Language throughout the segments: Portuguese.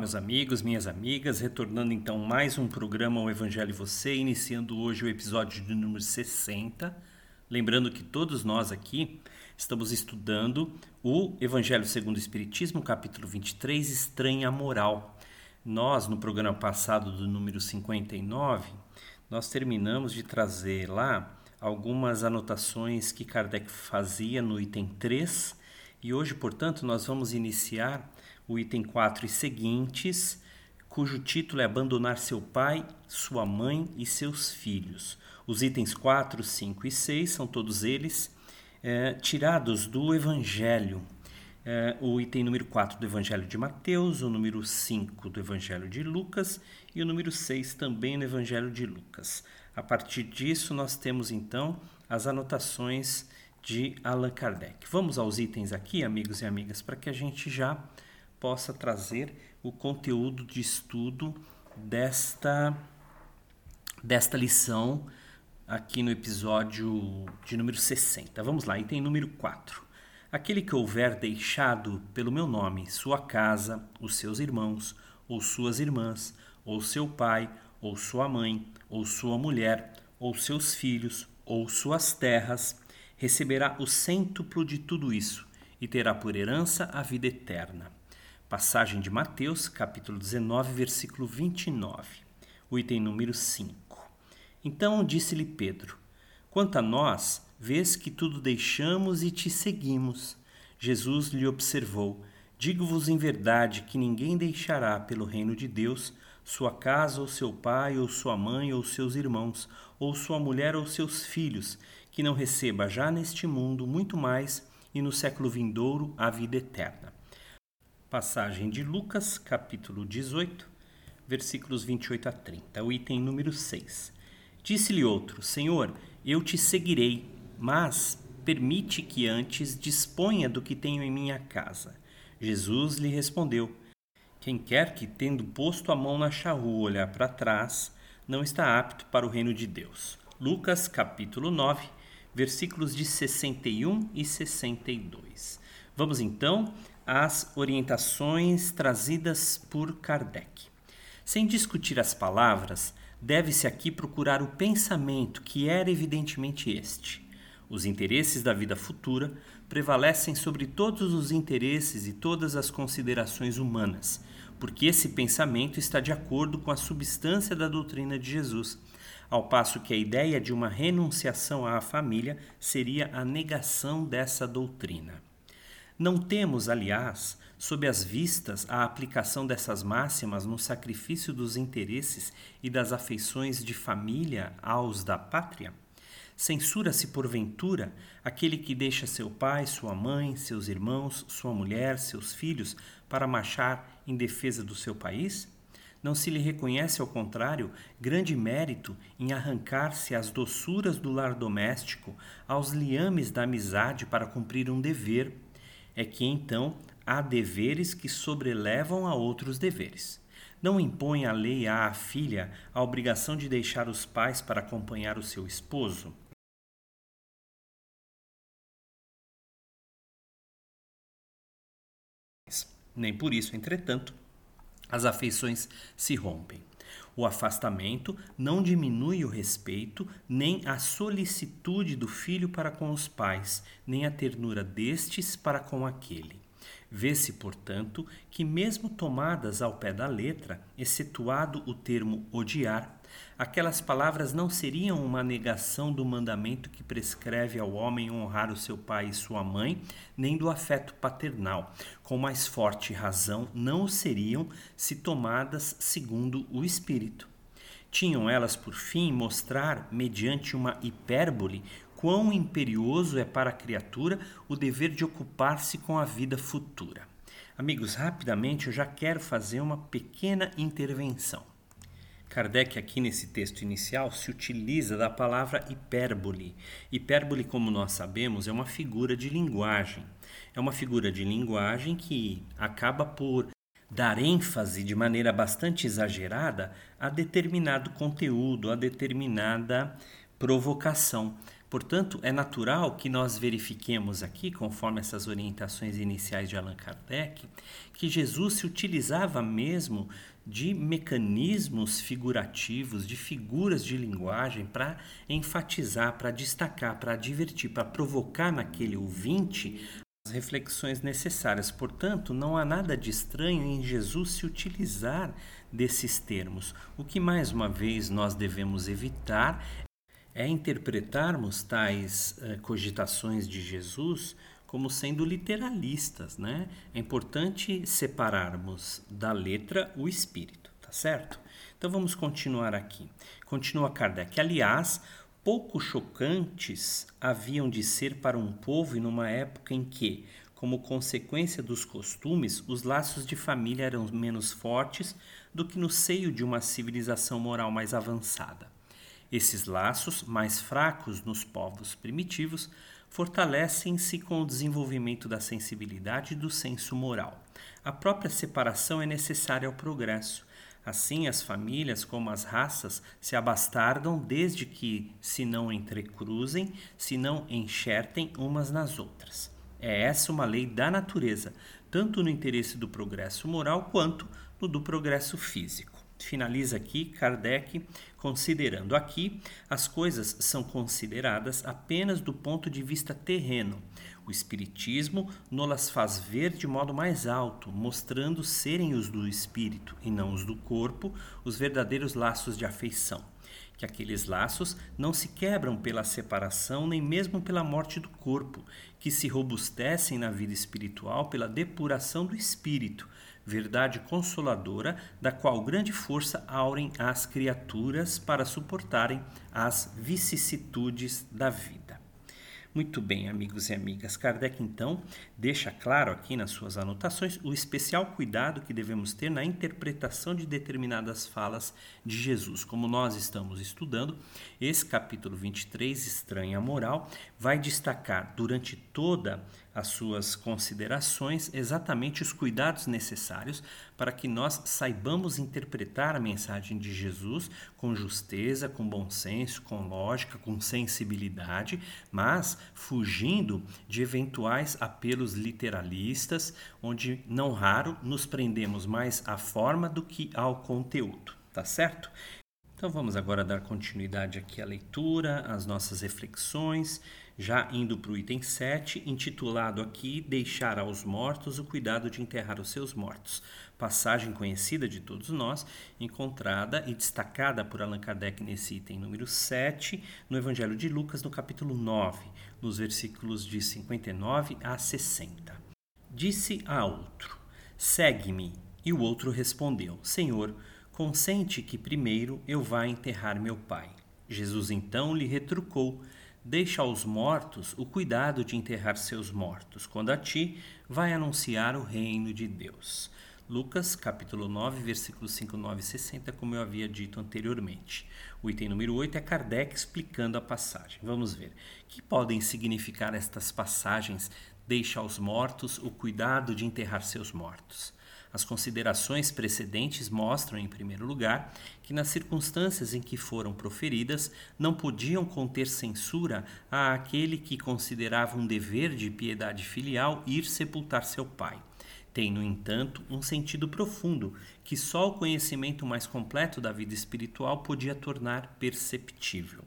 Meus amigos, minhas amigas, retornando então mais um programa O Evangelho e Você, iniciando hoje o episódio de número 60. Lembrando que todos nós aqui estamos estudando o Evangelho segundo o Espiritismo, capítulo 23, Estranha Moral. Nós, no programa passado do número 59, nós terminamos de trazer lá algumas anotações que Kardec fazia no item 3 e hoje, portanto, nós vamos iniciar o item 4 e seguintes, cujo título é Abandonar seu pai, sua mãe e seus filhos. Os itens 4, 5 e 6 são todos eles é, tirados do Evangelho. É, o item número 4 do Evangelho de Mateus, o número 5 do Evangelho de Lucas e o número 6 também no Evangelho de Lucas. A partir disso, nós temos então as anotações de Allan Kardec. Vamos aos itens aqui, amigos e amigas, para que a gente já possa trazer o conteúdo de estudo desta, desta lição aqui no episódio de número 60. Vamos lá, item número 4. Aquele que houver deixado pelo meu nome sua casa, os seus irmãos, ou suas irmãs, ou seu pai, ou sua mãe, ou sua mulher, ou seus filhos, ou suas terras, receberá o cêntuplo de tudo isso e terá por herança a vida eterna. Passagem de Mateus, capítulo 19, versículo 29, o item número 5. Então disse-lhe Pedro: Quanto a nós, vês que tudo deixamos e te seguimos. Jesus lhe observou: Digo-vos em verdade que ninguém deixará pelo reino de Deus sua casa, ou seu pai, ou sua mãe, ou seus irmãos, ou sua mulher, ou seus filhos, que não receba já neste mundo muito mais e no século vindouro a vida eterna. Passagem de Lucas, capítulo 18, versículos 28 a 30, o item número 6. Disse-lhe outro: Senhor, eu te seguirei, mas permite que antes disponha do que tenho em minha casa. Jesus lhe respondeu: Quem quer que, tendo posto a mão na charrua, olhar para trás, não está apto para o reino de Deus. Lucas, capítulo 9, versículos de 61 e 62. Vamos então as orientações trazidas por Kardec. Sem discutir as palavras, deve-se aqui procurar o pensamento, que era evidentemente este. Os interesses da vida futura prevalecem sobre todos os interesses e todas as considerações humanas, porque esse pensamento está de acordo com a substância da doutrina de Jesus, ao passo que a ideia de uma renunciação à família seria a negação dessa doutrina. Não temos, aliás, sob as vistas, a aplicação dessas máximas no sacrifício dos interesses e das afeições de família aos da pátria? Censura-se porventura aquele que deixa seu pai, sua mãe, seus irmãos, sua mulher, seus filhos para marchar em defesa do seu país? Não se lhe reconhece, ao contrário, grande mérito em arrancar-se às doçuras do lar doméstico, aos liames da amizade para cumprir um dever. É que então há deveres que sobrelevam a outros deveres. Não impõe a lei à filha a obrigação de deixar os pais para acompanhar o seu esposo? Nem por isso, entretanto, as afeições se rompem. O afastamento não diminui o respeito, nem a solicitude do filho para com os pais, nem a ternura destes para com aquele. Vê-se, portanto, que, mesmo tomadas ao pé da letra, excetuado o termo odiar, aquelas palavras não seriam uma negação do mandamento que prescreve ao homem honrar o seu pai e sua mãe, nem do afeto paternal. Com mais forte razão, não o seriam se tomadas segundo o Espírito. Tinham elas por fim mostrar, mediante uma hipérbole, quão imperioso é para a criatura o dever de ocupar-se com a vida futura. Amigos, rapidamente eu já quero fazer uma pequena intervenção. Kardec, aqui nesse texto inicial, se utiliza da palavra hipérbole. Hipérbole, como nós sabemos, é uma figura de linguagem. É uma figura de linguagem que acaba por dar ênfase de maneira bastante exagerada a determinado conteúdo, a determinada provocação. Portanto, é natural que nós verifiquemos aqui, conforme essas orientações iniciais de Allan Kardec, que Jesus se utilizava mesmo de mecanismos figurativos, de figuras de linguagem para enfatizar, para destacar, para divertir, para provocar naquele ouvinte as reflexões necessárias. Portanto, não há nada de estranho em Jesus se utilizar desses termos. O que mais uma vez nós devemos evitar é interpretarmos tais eh, cogitações de Jesus como sendo literalistas, né? É importante separarmos da letra o espírito, tá certo? Então vamos continuar aqui. Continua Kardec. Aliás, pouco chocantes haviam de ser para um povo e numa época em que, como consequência dos costumes, os laços de família eram menos fortes do que no seio de uma civilização moral mais avançada. Esses laços, mais fracos nos povos primitivos, fortalecem-se com o desenvolvimento da sensibilidade e do senso moral. A própria separação é necessária ao progresso. Assim, as famílias, como as raças, se abastardam desde que se não entrecruzem, se não enxertem umas nas outras. É essa uma lei da natureza, tanto no interesse do progresso moral quanto no do progresso físico. Finaliza aqui Kardec considerando aqui as coisas são consideradas apenas do ponto de vista terreno. O espiritismo nolas faz ver de modo mais alto, mostrando serem os do espírito e não os do corpo os verdadeiros laços de afeição. Que aqueles laços não se quebram pela separação nem mesmo pela morte do corpo, que se robustecem na vida espiritual pela depuração do espírito verdade consoladora, da qual grande força aurem as criaturas para suportarem as vicissitudes da vida. Muito bem, amigos e amigas. Kardec, então, deixa claro aqui nas suas anotações o especial cuidado que devemos ter na interpretação de determinadas falas de Jesus. Como nós estamos estudando, esse capítulo 23, Estranha Moral, vai destacar durante toda as suas considerações exatamente os cuidados necessários para que nós saibamos interpretar a mensagem de Jesus com justeza, com bom senso, com lógica, com sensibilidade, mas fugindo de eventuais apelos literalistas, onde não raro nos prendemos mais à forma do que ao conteúdo, tá certo? Então vamos agora dar continuidade aqui à leitura, às nossas reflexões já indo para o item 7, intitulado aqui Deixar aos mortos o cuidado de enterrar os seus mortos. Passagem conhecida de todos nós, encontrada e destacada por Allan Kardec nesse item número 7, no Evangelho de Lucas, no capítulo 9, nos versículos de 59 a 60. Disse a outro: Segue-me. E o outro respondeu: Senhor, consente que primeiro eu vá enterrar meu pai. Jesus então lhe retrucou: deixa aos mortos o cuidado de enterrar seus mortos, quando a ti vai anunciar o reino de Deus. Lucas, capítulo 9, versículos 5, 9 e 60, como eu havia dito anteriormente. O item número 8 é Kardec explicando a passagem. Vamos ver. Que podem significar estas passagens? Deixa aos mortos o cuidado de enterrar seus mortos. As considerações precedentes mostram, em primeiro lugar, que nas circunstâncias em que foram proferidas não podiam conter censura a aquele que considerava um dever de piedade filial ir sepultar seu pai. Tem, no entanto, um sentido profundo que só o conhecimento mais completo da vida espiritual podia tornar perceptível.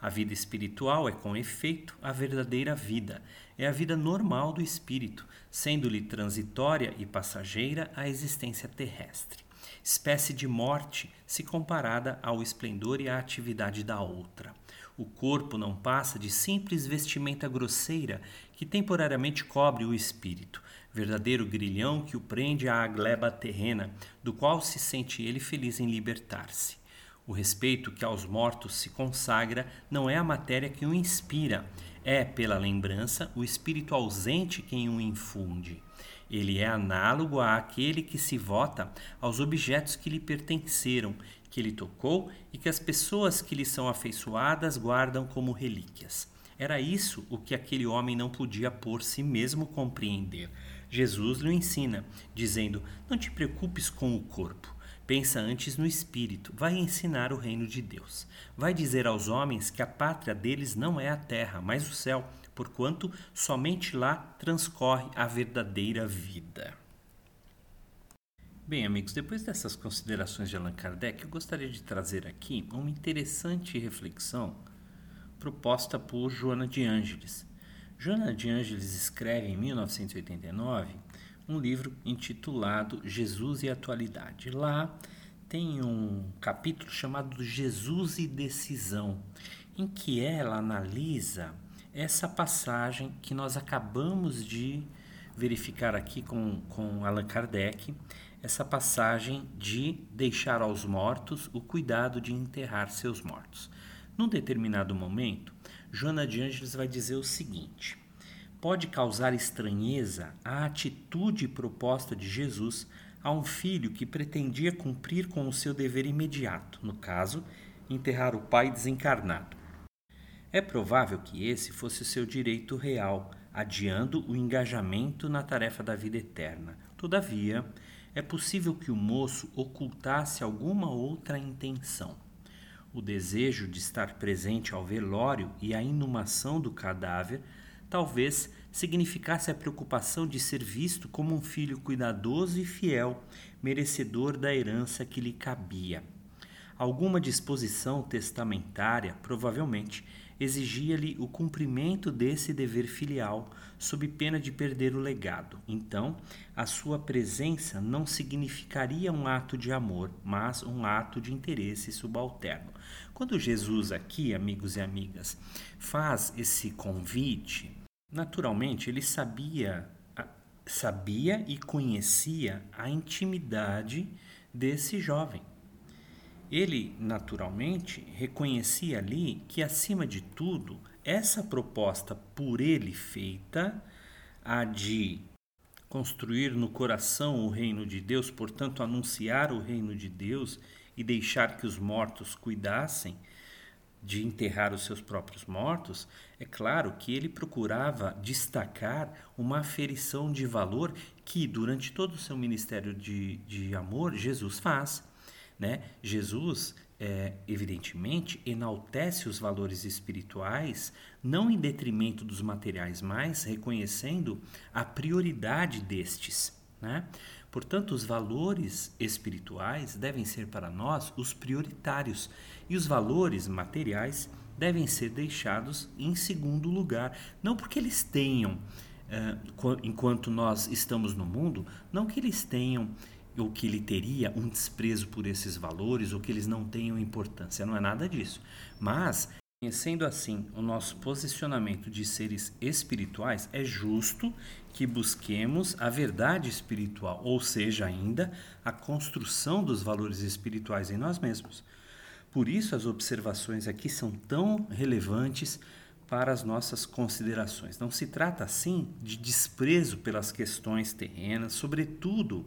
A vida espiritual é, com efeito, a verdadeira vida, é a vida normal do espírito, sendo-lhe transitória e passageira a existência terrestre, espécie de morte se comparada ao esplendor e à atividade da outra. O corpo não passa de simples vestimenta grosseira que temporariamente cobre o espírito, verdadeiro grilhão que o prende à gleba terrena, do qual se sente ele feliz em libertar-se. O respeito que aos mortos se consagra não é a matéria que o inspira, é, pela lembrança, o espírito ausente quem o infunde. Ele é análogo àquele que se vota aos objetos que lhe pertenceram, que ele tocou e que as pessoas que lhe são afeiçoadas guardam como relíquias. Era isso o que aquele homem não podia por si mesmo compreender. Jesus lhe ensina, dizendo: Não te preocupes com o corpo. Pensa antes no espírito, vai ensinar o reino de Deus. Vai dizer aos homens que a pátria deles não é a terra, mas o céu, porquanto somente lá transcorre a verdadeira vida. Bem, amigos, depois dessas considerações de Allan Kardec, eu gostaria de trazer aqui uma interessante reflexão proposta por Joana de Ângeles. Joana de Ângeles escreve em 1989 um livro intitulado Jesus e Atualidade. Lá tem um capítulo chamado Jesus e Decisão, em que ela analisa essa passagem que nós acabamos de verificar aqui com, com Allan Kardec, essa passagem de deixar aos mortos o cuidado de enterrar seus mortos. Num determinado momento, Joana de Ângeles vai dizer o seguinte: pode causar estranheza a atitude proposta de Jesus a um filho que pretendia cumprir com o seu dever imediato, no caso, enterrar o pai desencarnado. É provável que esse fosse o seu direito real, adiando o engajamento na tarefa da vida eterna. Todavia, é possível que o moço ocultasse alguma outra intenção o desejo de estar presente ao velório e à inumação do cadáver talvez significasse a preocupação de ser visto como um filho cuidadoso e fiel, merecedor da herança que lhe cabia. Alguma disposição testamentária, provavelmente, exigia-lhe o cumprimento desse dever filial, sob pena de perder o legado. Então, a sua presença não significaria um ato de amor, mas um ato de interesse subalterno. Quando Jesus aqui, amigos e amigas, faz esse convite, naturalmente ele sabia sabia e conhecia a intimidade desse jovem. Ele, naturalmente, reconhecia ali que, acima de tudo, essa proposta por ele feita, a de construir no coração o reino de Deus, portanto, anunciar o reino de Deus e deixar que os mortos cuidassem de enterrar os seus próprios mortos, é claro que ele procurava destacar uma aferição de valor que, durante todo o seu ministério de, de amor, Jesus faz. Né? Jesus, é, evidentemente, enaltece os valores espirituais, não em detrimento dos materiais, mas reconhecendo a prioridade destes. Né? Portanto, os valores espirituais devem ser para nós os prioritários e os valores materiais devem ser deixados em segundo lugar. Não porque eles tenham, eh, enquanto nós estamos no mundo, não que eles tenham ou que ele teria um desprezo por esses valores ou que eles não tenham importância. Não é nada disso. Mas, conhecendo assim o nosso posicionamento de seres espirituais, é justo que busquemos a verdade espiritual, ou seja, ainda a construção dos valores espirituais em nós mesmos. Por isso, as observações aqui são tão relevantes para as nossas considerações. Não se trata, assim, de desprezo pelas questões terrenas, sobretudo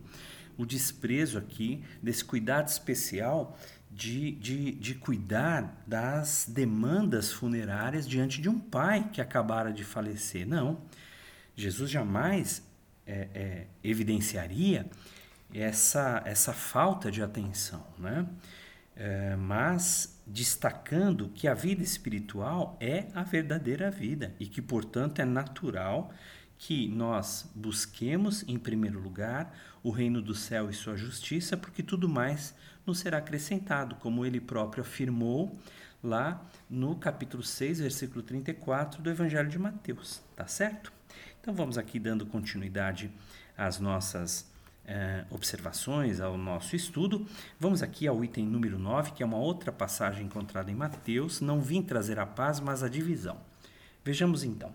o desprezo aqui desse cuidado especial de, de, de cuidar das demandas funerárias diante de um pai que acabara de falecer. Não. Jesus jamais é, é, evidenciaria essa, essa falta de atenção, né? É, mas destacando que a vida espiritual é a verdadeira vida e que, portanto, é natural que nós busquemos, em primeiro lugar, o reino do céu e sua justiça, porque tudo mais nos será acrescentado, como ele próprio afirmou lá no capítulo 6, versículo 34 do Evangelho de Mateus, tá certo? Então vamos aqui dando continuidade às nossas eh, observações, ao nosso estudo. Vamos aqui ao item número 9, que é uma outra passagem encontrada em Mateus. Não vim trazer a paz, mas a divisão. Vejamos então.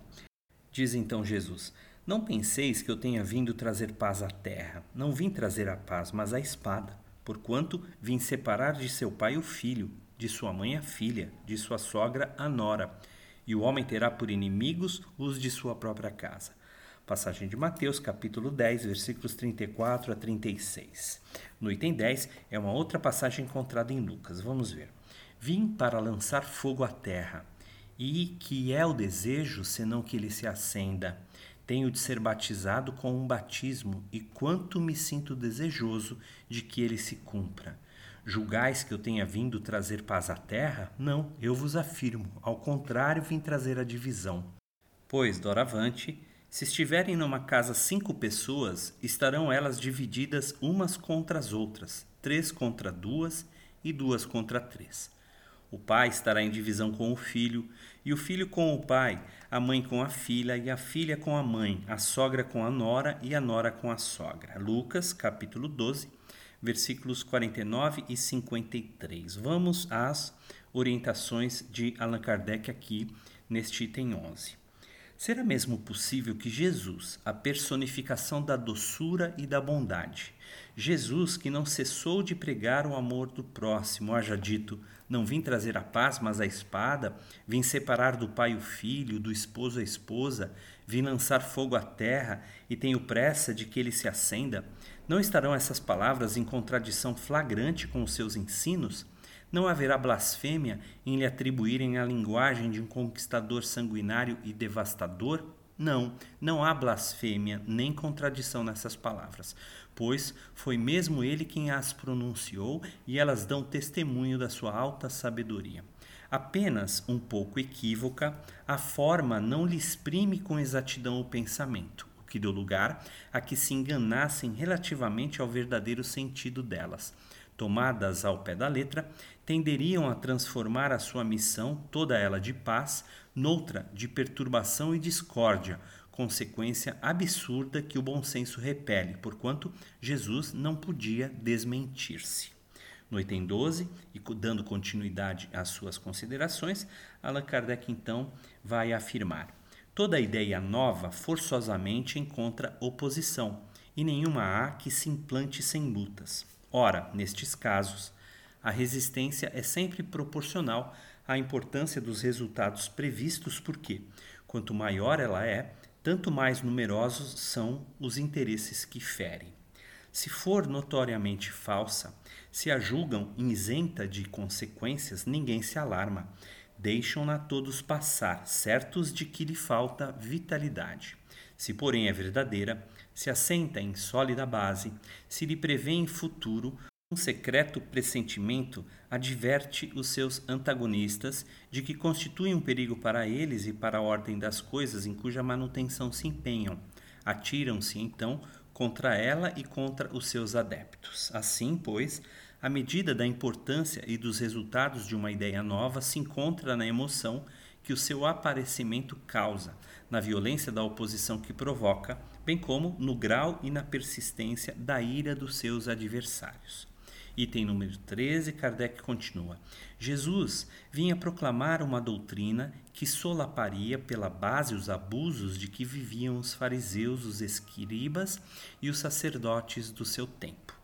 Diz então Jesus: Não penseis que eu tenha vindo trazer paz à terra. Não vim trazer a paz, mas a espada. Porquanto vim separar de seu pai o filho, de sua mãe a filha, de sua sogra a nora. E o homem terá por inimigos os de sua própria casa. Passagem de Mateus, capítulo 10, versículos 34 a 36. No item 10 é uma outra passagem encontrada em Lucas. Vamos ver. Vim para lançar fogo à terra, e que é o desejo, senão que ele se acenda. Tenho de ser batizado com um batismo, e quanto me sinto desejoso de que ele se cumpra. Julgais que eu tenha vindo trazer paz à terra? Não, eu vos afirmo, ao contrário, vim trazer a divisão. Pois, doravante, se estiverem numa casa cinco pessoas, estarão elas divididas umas contra as outras, três contra duas e duas contra três. O pai estará em divisão com o filho, e o filho com o pai, a mãe com a filha, e a filha com a mãe, a sogra com a nora e a nora com a sogra. Lucas, capítulo 12, versículos 49 e 53. Vamos às orientações de Allan Kardec aqui neste item 11. Será mesmo possível que Jesus, a personificação da doçura e da bondade, Jesus que não cessou de pregar o amor do próximo, haja dito: Não vim trazer a paz, mas a espada, vim separar do pai o filho, do esposo a esposa, vim lançar fogo à terra e tenho pressa de que ele se acenda? Não estarão essas palavras em contradição flagrante com os seus ensinos? Não haverá blasfêmia em lhe atribuírem a linguagem de um conquistador sanguinário e devastador? Não, não há blasfêmia nem contradição nessas palavras, pois foi mesmo ele quem as pronunciou e elas dão testemunho da sua alta sabedoria. Apenas um pouco equívoca, a forma não lhe exprime com exatidão o pensamento, o que deu lugar a que se enganassem relativamente ao verdadeiro sentido delas tomadas ao pé da letra, tenderiam a transformar a sua missão, toda ela de paz, noutra de perturbação e discórdia, consequência absurda que o bom senso repele, porquanto Jesus não podia desmentir-se. No item 12, e dando continuidade às suas considerações, Allan Kardec então vai afirmar: toda ideia nova forçosamente encontra oposição, e nenhuma há que se implante sem lutas. Ora, nestes casos, a resistência é sempre proporcional à importância dos resultados previstos, porque, quanto maior ela é, tanto mais numerosos são os interesses que ferem. Se for notoriamente falsa, se a julgam isenta de consequências, ninguém se alarma. Deixam-na todos passar, certos de que lhe falta vitalidade. Se, porém, é verdadeira, se assenta em sólida base, se lhe prevê em futuro, um secreto pressentimento adverte os seus antagonistas de que constitui um perigo para eles e para a ordem das coisas em cuja manutenção se empenham. Atiram-se, então, contra ela e contra os seus adeptos. Assim, pois, a medida da importância e dos resultados de uma ideia nova se encontra na emoção que o seu aparecimento causa, na violência da oposição que provoca, bem como no grau e na persistência da ira dos seus adversários. Item número 13, Kardec continua: Jesus vinha proclamar uma doutrina que solaparia pela base os abusos de que viviam os fariseus, os escribas e os sacerdotes do seu tempo.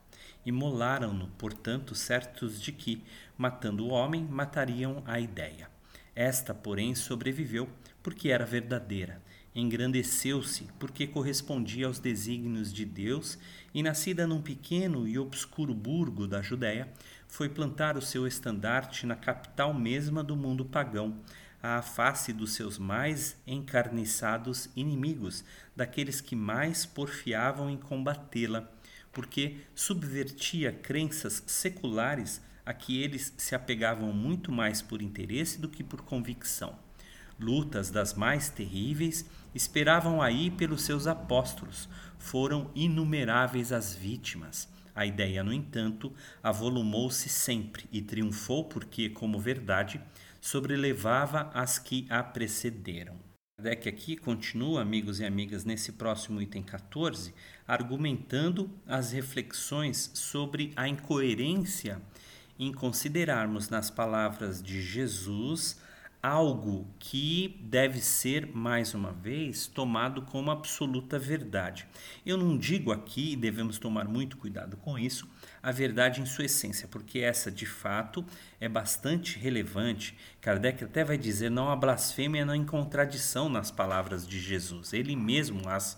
Imolaram-no, portanto, certos de que, matando o homem, matariam a ideia. Esta, porém, sobreviveu porque era verdadeira. Engrandeceu-se porque correspondia aos desígnios de Deus e, nascida num pequeno e obscuro burgo da Judéia, foi plantar o seu estandarte na capital mesma do mundo pagão, à face dos seus mais encarniçados inimigos, daqueles que mais porfiavam em combatê-la, porque subvertia crenças seculares a que eles se apegavam muito mais por interesse do que por convicção. Lutas das mais terríveis esperavam aí pelos seus apóstolos, foram inumeráveis as vítimas. A ideia, no entanto, avolumou-se sempre e triunfou porque, como verdade, sobrelevava as que a precederam. Kardec aqui continua, amigos e amigas, nesse próximo item 14, argumentando as reflexões sobre a incoerência em considerarmos nas palavras de Jesus algo que deve ser, mais uma vez, tomado como absoluta verdade. Eu não digo aqui, e devemos tomar muito cuidado com isso, a verdade em sua essência, porque essa de fato é bastante relevante. Kardec até vai dizer: não há blasfêmia, não há contradição nas palavras de Jesus. Ele mesmo as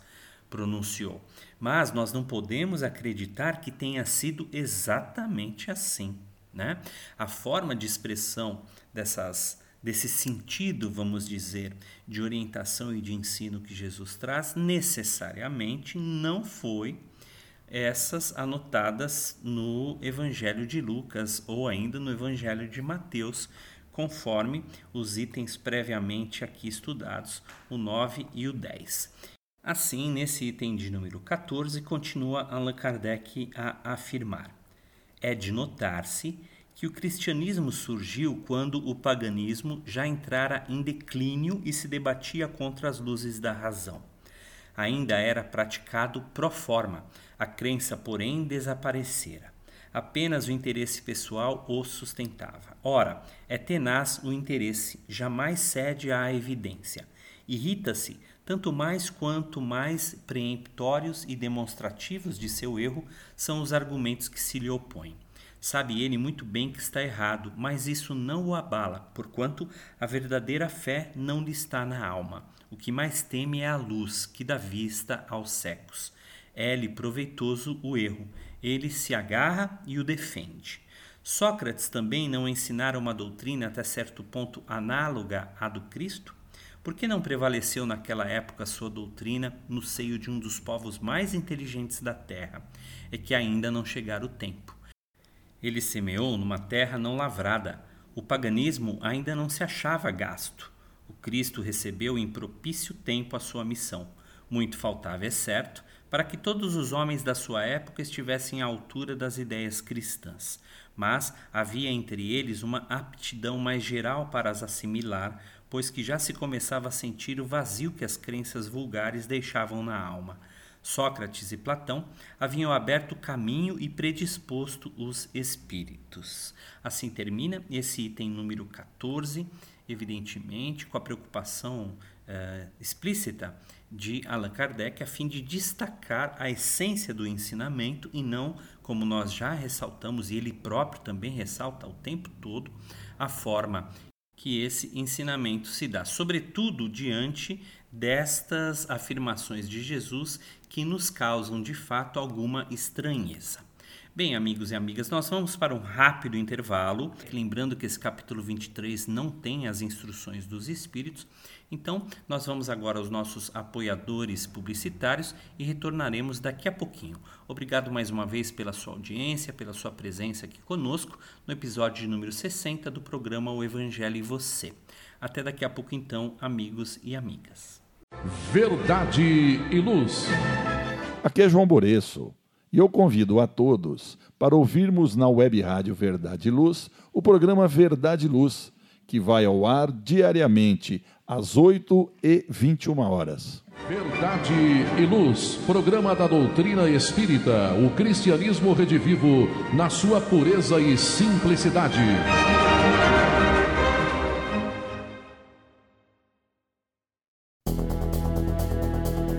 pronunciou. Mas nós não podemos acreditar que tenha sido exatamente assim. Né? A forma de expressão dessas desse sentido, vamos dizer, de orientação e de ensino que Jesus traz, necessariamente não foi essas anotadas no Evangelho de Lucas ou ainda no Evangelho de Mateus, conforme os itens previamente aqui estudados, o 9 e o 10. Assim, nesse item de número 14, continua Allan Kardec a afirmar: é de notar-se que o cristianismo surgiu quando o paganismo já entrara em declínio e se debatia contra as luzes da razão. Ainda era praticado pro forma, a crença, porém, desaparecera. Apenas o interesse pessoal o sustentava. Ora, é tenaz o interesse, jamais cede à evidência. Irrita-se tanto mais quanto mais preemptórios e demonstrativos de seu erro são os argumentos que se lhe opõem. Sabe ele muito bem que está errado, mas isso não o abala, porquanto a verdadeira fé não lhe está na alma. O que mais teme é a luz, que dá vista aos secos. É-lhe proveitoso o erro, ele se agarra e o defende. Sócrates também não ensinara uma doutrina até certo ponto análoga à do Cristo? Por que não prevaleceu naquela época sua doutrina no seio de um dos povos mais inteligentes da terra? É que ainda não chegara o tempo. Ele semeou numa terra não lavrada. O paganismo ainda não se achava gasto. O Cristo recebeu em propício tempo a sua missão. Muito faltava, é certo, para que todos os homens da sua época estivessem à altura das ideias cristãs, mas havia entre eles uma aptidão mais geral para as assimilar, pois que já se começava a sentir o vazio que as crenças vulgares deixavam na alma. Sócrates e Platão haviam aberto caminho e predisposto os espíritos. Assim termina esse item número 14, evidentemente, com a preocupação eh, explícita de Allan Kardec a fim de destacar a essência do ensinamento e não, como nós já ressaltamos, e ele próprio também ressalta o tempo todo, a forma que esse ensinamento se dá, sobretudo diante destas afirmações de Jesus que nos causam de fato alguma estranheza. Bem, amigos e amigas, nós vamos para um rápido intervalo. Lembrando que esse capítulo 23 não tem as instruções dos Espíritos, então nós vamos agora aos nossos apoiadores publicitários e retornaremos daqui a pouquinho. Obrigado mais uma vez pela sua audiência, pela sua presença aqui conosco no episódio de número 60 do programa O Evangelho e Você. Até daqui a pouco, então, amigos e amigas. Verdade e Luz. Aqui é João Boreço e eu convido a todos para ouvirmos na web rádio Verdade e Luz o programa Verdade e Luz, que vai ao ar diariamente às 8 e 21 horas. Verdade e Luz, programa da doutrina espírita, o cristianismo redivivo na sua pureza e simplicidade.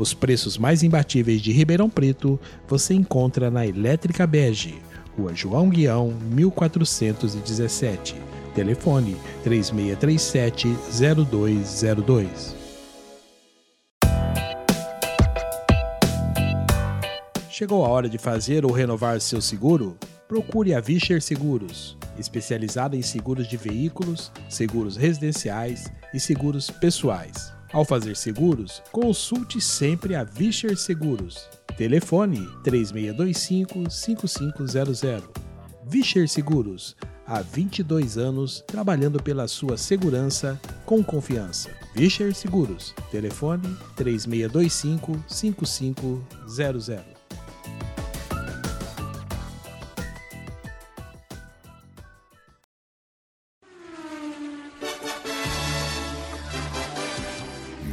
Os preços mais imbatíveis de Ribeirão Preto você encontra na Elétrica Bege, Rua João Guião, 1417. Telefone 3637-0202. Chegou a hora de fazer ou renovar seu seguro? Procure a Vischer Seguros, especializada em seguros de veículos, seguros residenciais e seguros pessoais. Ao fazer seguros, consulte sempre a Vischer Seguros. Telefone 3625-5500. Vischer Seguros, há 22 anos trabalhando pela sua segurança com confiança. Vischer Seguros, telefone 3625-5500.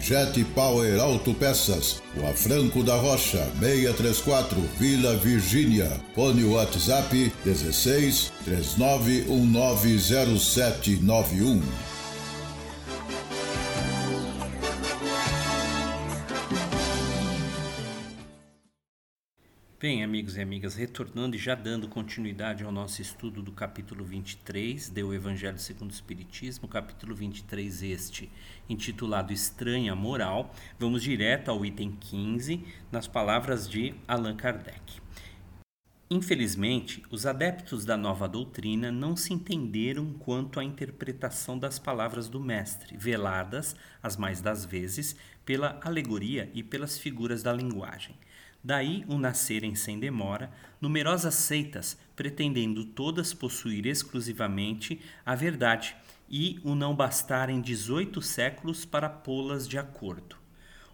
Jet Power Autopeças, Rua Franco da Rocha, 634, Vila Virgínia. Fone WhatsApp 16 39190791. Bem, amigos e amigas, retornando e já dando continuidade ao nosso estudo do capítulo 23 do Evangelho segundo o Espiritismo, capítulo 23 este, intitulado Estranha Moral, vamos direto ao item 15, nas palavras de Allan Kardec. Infelizmente, os adeptos da nova doutrina não se entenderam quanto à interpretação das palavras do Mestre, veladas, as mais das vezes, pela alegoria e pelas figuras da linguagem. Daí o nascerem sem demora numerosas seitas, pretendendo todas possuir exclusivamente a verdade e o não bastarem 18 séculos para pô-las de acordo.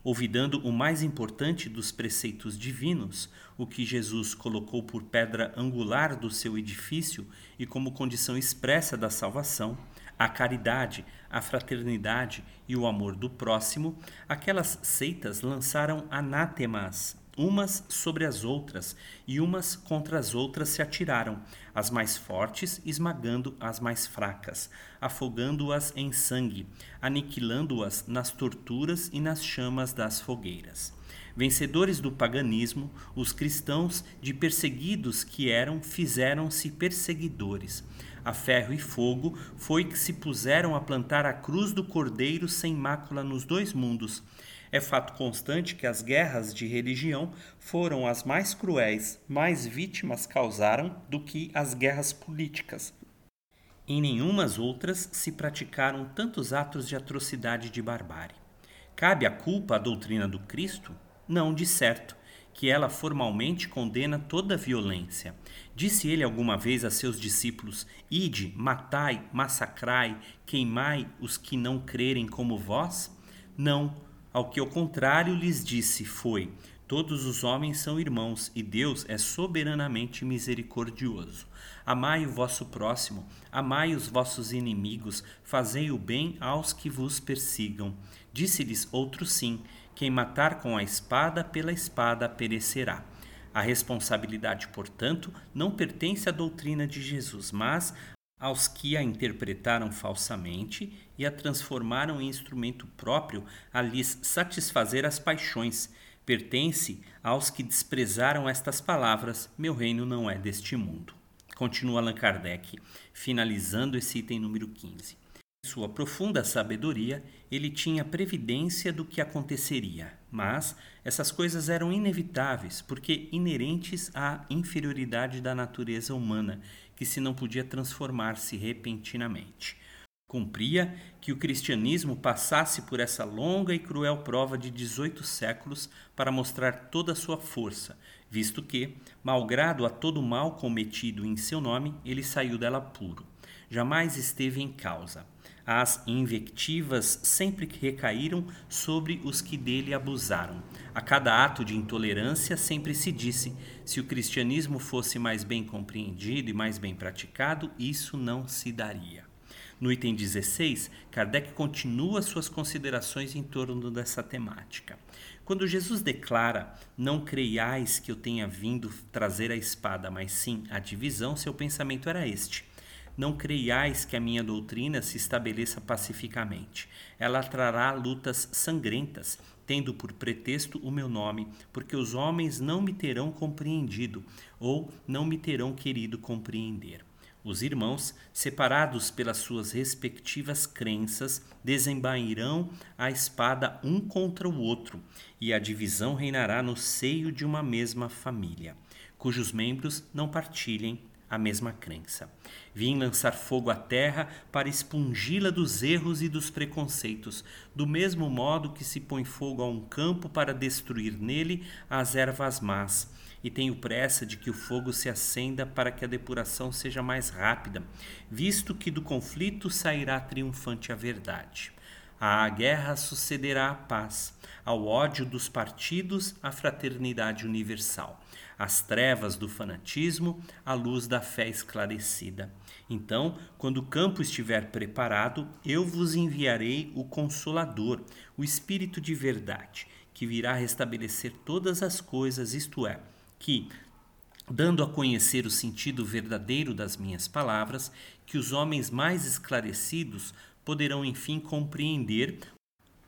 Olvidando o mais importante dos preceitos divinos, o que Jesus colocou por pedra angular do seu edifício e como condição expressa da salvação, a caridade, a fraternidade e o amor do próximo, aquelas seitas lançaram anátemas umas sobre as outras, e umas contra as outras se atiraram, as mais fortes esmagando as mais fracas, afogando-as em sangue, aniquilando-as nas torturas e nas chamas das fogueiras. Vencedores do paganismo, os cristãos, de perseguidos que eram, fizeram-se perseguidores. A ferro e fogo foi que se puseram a plantar a cruz do Cordeiro sem mácula nos dois mundos é fato constante que as guerras de religião foram as mais cruéis, mais vítimas causaram do que as guerras políticas. Em nenhumas outras se praticaram tantos atos de atrocidade e de barbárie. Cabe a culpa à doutrina do Cristo? Não, de certo, que ela formalmente condena toda violência. Disse ele alguma vez a seus discípulos: Ide, matai, massacrai, queimai os que não crerem como vós? Não, ao que ao contrário lhes disse foi: Todos os homens são irmãos e Deus é soberanamente misericordioso. Amai o vosso próximo, amai os vossos inimigos, fazei o bem aos que vos persigam. Disse-lhes outro sim: quem matar com a espada, pela espada perecerá. A responsabilidade, portanto, não pertence à doutrina de Jesus, mas aos que a interpretaram falsamente e a transformaram em instrumento próprio a lhes satisfazer as paixões. Pertence aos que desprezaram estas palavras: Meu reino não é deste mundo. Continua Allan Kardec, finalizando esse item número 15. Em sua profunda sabedoria, ele tinha previdência do que aconteceria, mas essas coisas eram inevitáveis porque inerentes à inferioridade da natureza humana, que se não podia transformar-se repentinamente. Cumpria que o cristianismo passasse por essa longa e cruel prova de 18 séculos para mostrar toda a sua força, visto que, malgrado a todo mal cometido em seu nome, ele saiu dela puro. Jamais esteve em causa. As invectivas sempre recaíram sobre os que dele abusaram. A cada ato de intolerância sempre se disse: se o cristianismo fosse mais bem compreendido e mais bem praticado, isso não se daria. No item 16, Kardec continua suas considerações em torno dessa temática. Quando Jesus declara: Não creiais que eu tenha vindo trazer a espada, mas sim a divisão, seu pensamento era este. Não creiais que a minha doutrina se estabeleça pacificamente. Ela trará lutas sangrentas, tendo por pretexto o meu nome, porque os homens não me terão compreendido ou não me terão querido compreender. Os irmãos, separados pelas suas respectivas crenças, desembairão a espada um contra o outro, e a divisão reinará no seio de uma mesma família, cujos membros não partilhem a mesma crença. Vim lançar fogo à terra para expungi-la dos erros e dos preconceitos, do mesmo modo que se põe fogo a um campo para destruir nele as ervas más e tenho pressa de que o fogo se acenda para que a depuração seja mais rápida, visto que do conflito sairá triunfante a verdade. À guerra sucederá a paz, ao ódio dos partidos a fraternidade universal, às trevas do fanatismo a luz da fé esclarecida. Então, quando o campo estiver preparado, eu vos enviarei o Consolador, o Espírito de verdade, que virá restabelecer todas as coisas, isto é, que, dando a conhecer o sentido verdadeiro das minhas palavras, que os homens mais esclarecidos poderão enfim compreender,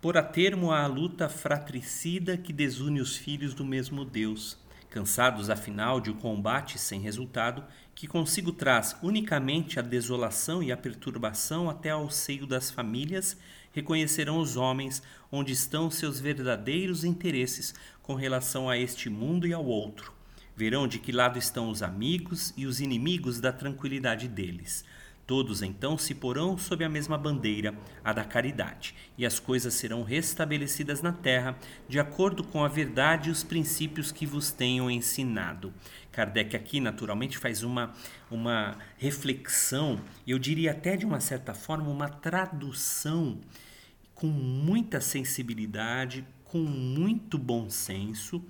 por a termo à luta fratricida que desune os filhos do mesmo Deus, cansados afinal de um combate sem resultado, que consigo traz unicamente a desolação e a perturbação até ao seio das famílias, reconhecerão os homens onde estão seus verdadeiros interesses com relação a este mundo e ao outro, Verão de que lado estão os amigos e os inimigos da tranquilidade deles. Todos então se porão sob a mesma bandeira, a da caridade, e as coisas serão restabelecidas na terra, de acordo com a verdade e os princípios que vos tenham ensinado. Kardec aqui, naturalmente, faz uma, uma reflexão, eu diria até de uma certa forma, uma tradução com muita sensibilidade, com muito bom senso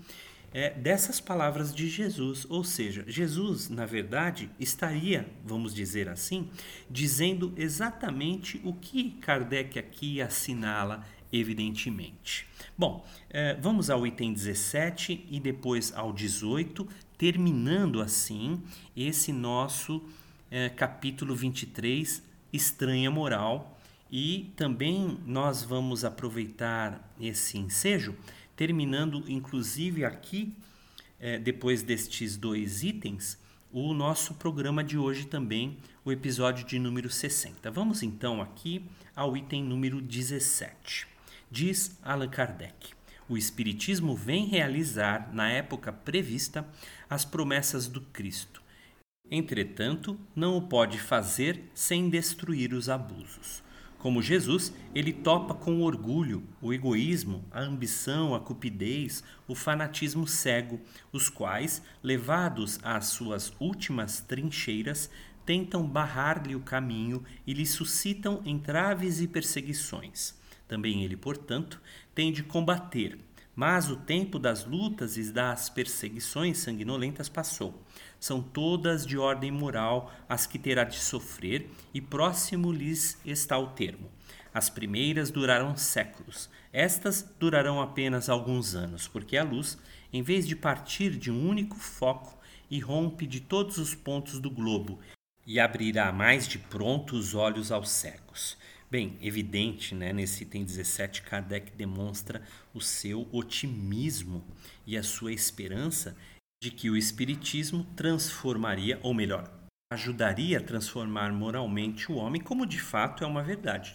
é, dessas palavras de Jesus. Ou seja, Jesus, na verdade, estaria, vamos dizer assim, dizendo exatamente o que Kardec aqui assinala, evidentemente. Bom, é, vamos ao item 17 e depois ao 18, terminando assim esse nosso é, capítulo 23, Estranha Moral. E também nós vamos aproveitar esse ensejo terminando inclusive aqui, é, depois destes dois itens, o nosso programa de hoje também, o episódio de número 60. Vamos então aqui ao item número 17. Diz Allan Kardec: O Espiritismo vem realizar, na época prevista, as promessas do Cristo. Entretanto, não o pode fazer sem destruir os abusos. Como Jesus, ele topa com o orgulho, o egoísmo, a ambição, a cupidez, o fanatismo cego, os quais, levados às suas últimas trincheiras, tentam barrar-lhe o caminho e lhe suscitam entraves e perseguições. Também ele, portanto, tem de combater, mas o tempo das lutas e das perseguições sanguinolentas passou. São todas de ordem moral as que terá de sofrer, e próximo lhes está o termo. As primeiras durarão séculos, estas durarão apenas alguns anos, porque a luz, em vez de partir de um único foco, irrompe de todos os pontos do globo e abrirá mais de pronto os olhos aos cegos. Bem, evidente, né, nesse item 17, Kardec demonstra o seu otimismo e a sua esperança de que o Espiritismo transformaria, ou melhor, ajudaria a transformar moralmente o homem, como de fato é uma verdade.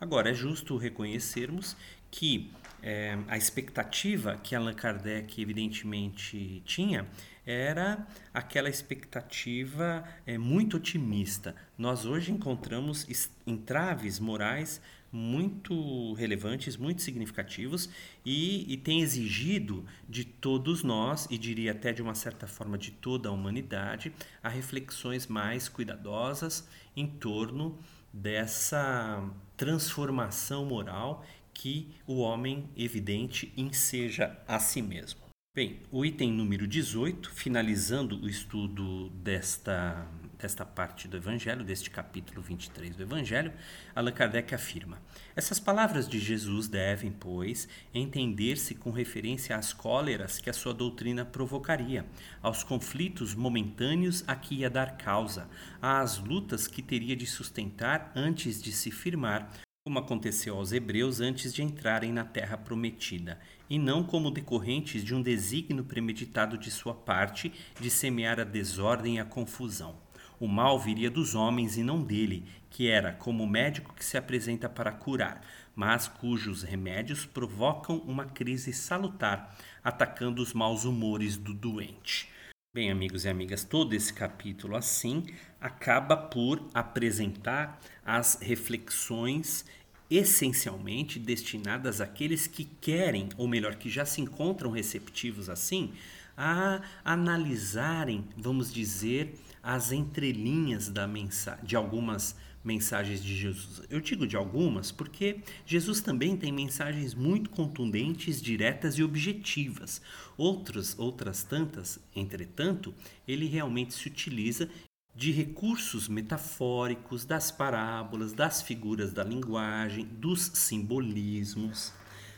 Agora, é justo reconhecermos que é, a expectativa que Allan Kardec evidentemente tinha era aquela expectativa é, muito otimista. Nós hoje encontramos entraves morais muito relevantes, muito significativos e, e, tem exigido de todos nós, e diria até de uma certa forma de toda a humanidade, a reflexões mais cuidadosas em torno dessa transformação moral que o homem evidente enseja a si mesmo. Bem, o item número 18, finalizando o estudo desta, desta parte do Evangelho, deste capítulo 23 do Evangelho, Allan Kardec afirma: Essas palavras de Jesus devem, pois, entender-se com referência às cóleras que a sua doutrina provocaria, aos conflitos momentâneos a que ia dar causa, às lutas que teria de sustentar antes de se firmar como aconteceu aos hebreus antes de entrarem na terra prometida, e não como decorrentes de um desígnio premeditado de sua parte de semear a desordem e a confusão. O mal viria dos homens e não dele, que era como o médico que se apresenta para curar, mas cujos remédios provocam uma crise salutar, atacando os maus humores do doente. Bem, amigos e amigas, todo esse capítulo assim acaba por apresentar as reflexões essencialmente destinadas àqueles que querem, ou melhor, que já se encontram receptivos assim, a analisarem, vamos dizer, as entrelinhas da mensa de algumas mensagens de Jesus. Eu digo de algumas porque Jesus também tem mensagens muito contundentes, diretas e objetivas. Outras, outras tantas, entretanto, ele realmente se utiliza de recursos metafóricos, das parábolas, das figuras da linguagem, dos simbolismos.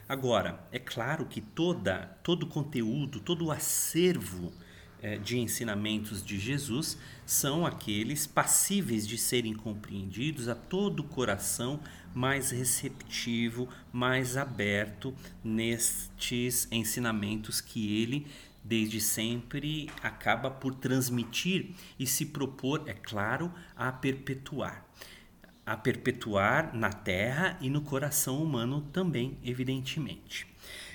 Agora, é claro que toda, todo o conteúdo, todo o acervo de ensinamentos de Jesus são aqueles passíveis de serem compreendidos a todo o coração mais receptivo, mais aberto nestes ensinamentos que ele desde sempre acaba por transmitir e se propor, é claro, a perpetuar. A perpetuar na terra e no coração humano também, evidentemente.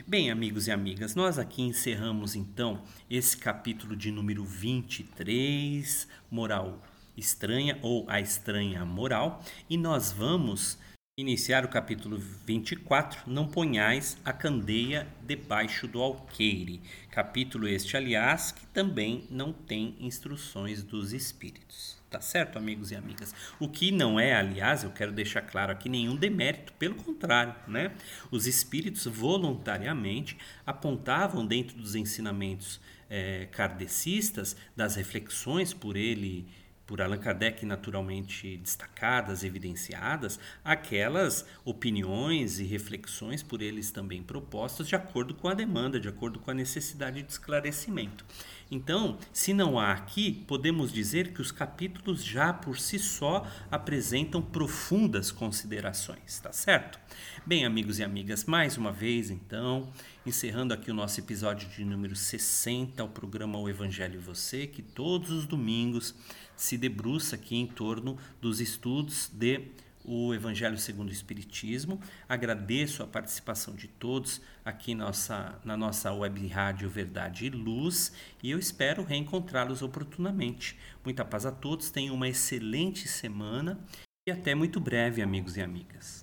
Bem, amigos e amigas, nós aqui encerramos então esse capítulo de número 23, Moral Estranha ou A Estranha Moral, e nós vamos Iniciar o capítulo 24, não ponhais a candeia debaixo do alqueire. Capítulo este, aliás, que também não tem instruções dos espíritos. Tá certo, amigos e amigas? O que não é, aliás, eu quero deixar claro aqui, nenhum demérito, pelo contrário, né? Os espíritos voluntariamente apontavam dentro dos ensinamentos é, kardecistas, das reflexões por ele por Allan Kardec naturalmente destacadas, evidenciadas, aquelas opiniões e reflexões por eles também propostas de acordo com a demanda, de acordo com a necessidade de esclarecimento. Então, se não há aqui, podemos dizer que os capítulos já por si só apresentam profundas considerações, tá certo? Bem, amigos e amigas, mais uma vez então, encerrando aqui o nosso episódio de número 60, o programa O Evangelho e Você, que todos os domingos se debruça aqui em torno dos estudos de o Evangelho segundo o Espiritismo. Agradeço a participação de todos aqui nossa, na nossa web rádio Verdade e Luz e eu espero reencontrá-los oportunamente. Muita paz a todos, tenham uma excelente semana e até muito breve, amigos e amigas.